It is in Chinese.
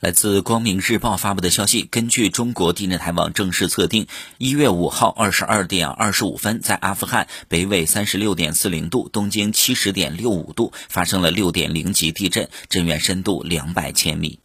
来自光明日报发布的消息根据中国地震台网正式测定一月五号二十二点二十五分在阿富汗北纬三十六点四零度东经七十点六五度发生了六点零级地震震源深度两百千米。